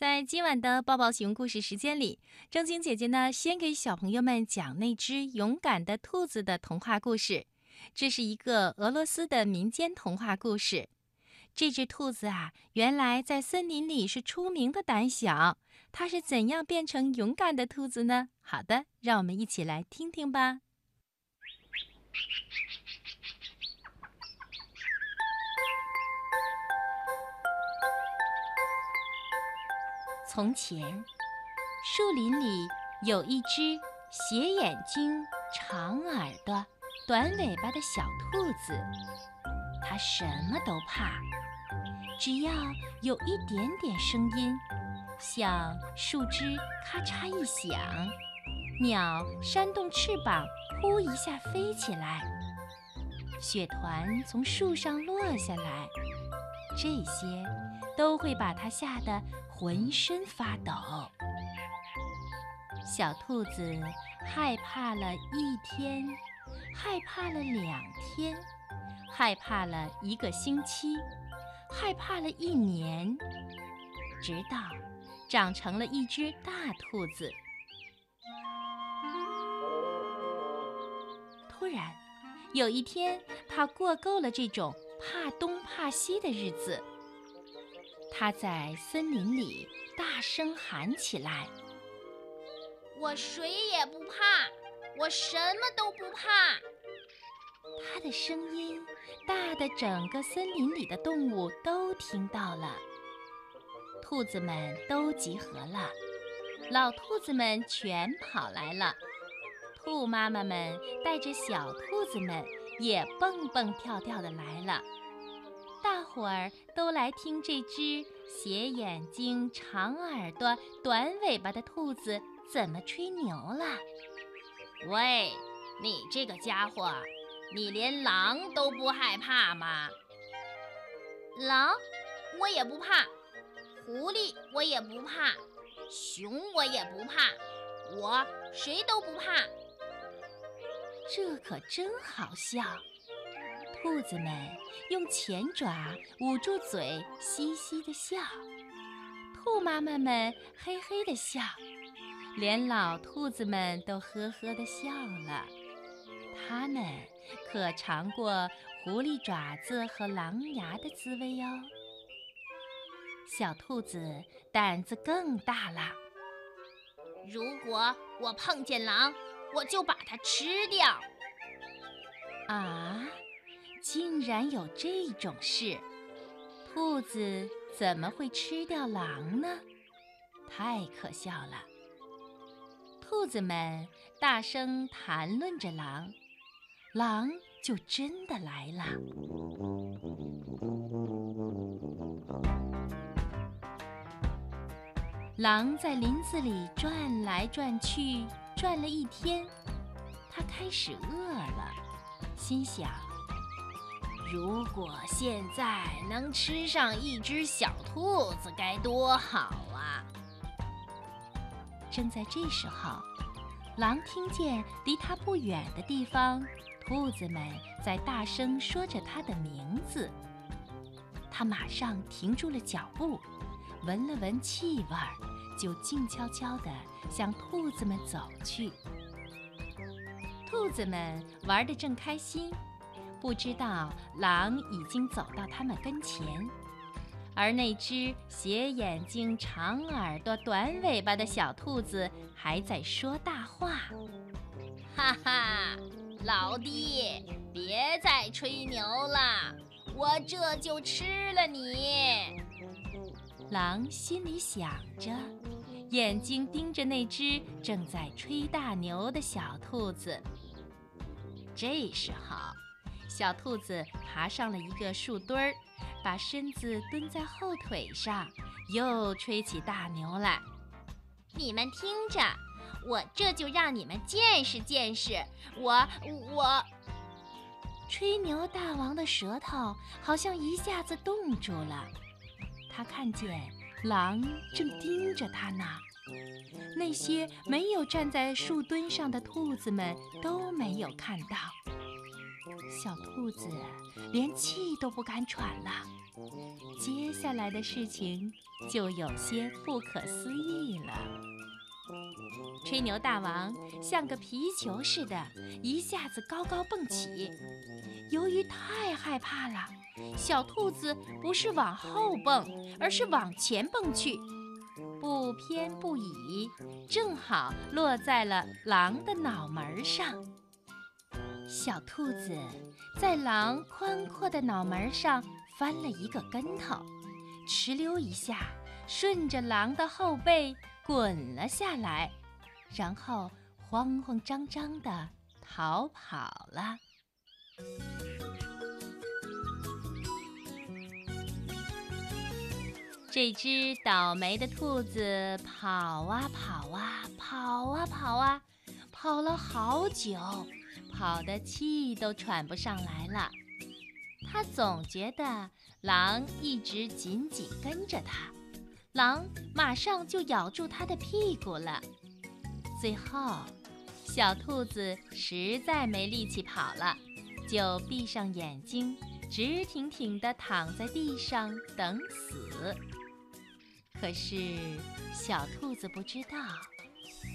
在今晚的抱抱熊故事时间里，正晶姐姐呢，先给小朋友们讲那只勇敢的兔子的童话故事。这是一个俄罗斯的民间童话故事。这只兔子啊，原来在森林里是出名的胆小。它是怎样变成勇敢的兔子呢？好的，让我们一起来听听吧。从前，树林里有一只斜眼睛、长耳朵、短尾巴的小兔子。它什么都怕，只要有一点点声音，像树枝咔嚓一响，鸟扇动翅膀，呼一下飞起来，雪团从树上落下来，这些都会把它吓得。浑身发抖，小兔子害怕了一天，害怕了两天，害怕了一个星期，害怕了一年，直到长成了一只大兔子。突然，有一天，它过够了这种怕东怕西的日子。他在森林里大声喊起来：“我谁也不怕，我什么都不怕。”他的声音大的整个森林里的动物都听到了。兔子们都集合了，老兔子们全跑来了，兔妈妈们带着小兔子们也蹦蹦跳跳的来了。大伙儿都来听这只斜眼睛、长耳朵、短尾巴的兔子怎么吹牛了。喂，你这个家伙，你连狼都不害怕吗？狼，我也不怕；狐狸，我也不怕；熊，我也不怕。我谁都不怕。这可真好笑。兔子们用前爪捂住嘴，嘻嘻的笑；兔妈妈们嘿嘿的笑，连老兔子们都呵呵的笑了。它们可尝过狐狸爪子和狼牙的滋味哟。小兔子胆子更大了。如果我碰见狼，我就把它吃掉。啊！竟然有这种事！兔子怎么会吃掉狼呢？太可笑了！兔子们大声谈论着狼，狼就真的来了。狼在林子里转来转去，转了一天，它开始饿了，心想。如果现在能吃上一只小兔子，该多好啊！正在这时候，狼听见离它不远的地方，兔子们在大声说着它的名字。它马上停住了脚步，闻了闻气味儿，就静悄悄地向兔子们走去。兔子们玩得正开心。不知道狼已经走到他们跟前，而那只斜眼睛、长耳朵、短尾巴的小兔子还在说大话：“哈哈，老弟，别再吹牛了，我这就吃了你。”狼心里想着，眼睛盯着那只正在吹大牛的小兔子。这时候。小兔子爬上了一个树墩儿，把身子蹲在后腿上，又吹起大牛来。你们听着，我这就让你们见识见识我我。吹牛大王的舌头好像一下子冻住了，他看见狼正盯着他呢。那些没有站在树墩上的兔子们都没有看到。小兔子连气都不敢喘了，接下来的事情就有些不可思议了。吹牛大王像个皮球似的，一下子高高蹦起。由于太害怕了，小兔子不是往后蹦，而是往前蹦去，不偏不倚，正好落在了狼的脑门上。小兔子在狼宽阔的脑门上翻了一个跟头，哧溜一下，顺着狼的后背滚了下来，然后慌慌张张地逃跑了。这只倒霉的兔子跑啊跑啊跑啊跑啊，跑了好久。跑的气都喘不上来了，他总觉得狼一直紧紧跟着他，狼马上就咬住他的屁股了。最后，小兔子实在没力气跑了，就闭上眼睛，直挺挺地躺在地上等死。可是，小兔子不知道，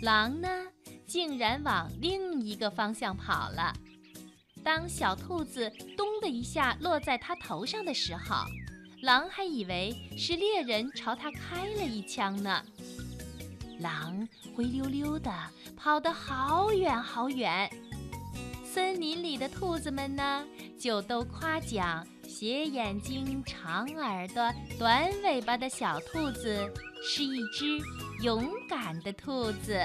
狼呢？竟然往另一个方向跑了。当小兔子“咚”的一下落在它头上的时候，狼还以为是猎人朝它开了一枪呢。狼灰溜溜的跑得好远好远，森林里的兔子们呢，就都夸奖斜眼睛、长耳朵、短尾巴的小兔子是一只勇敢的兔子。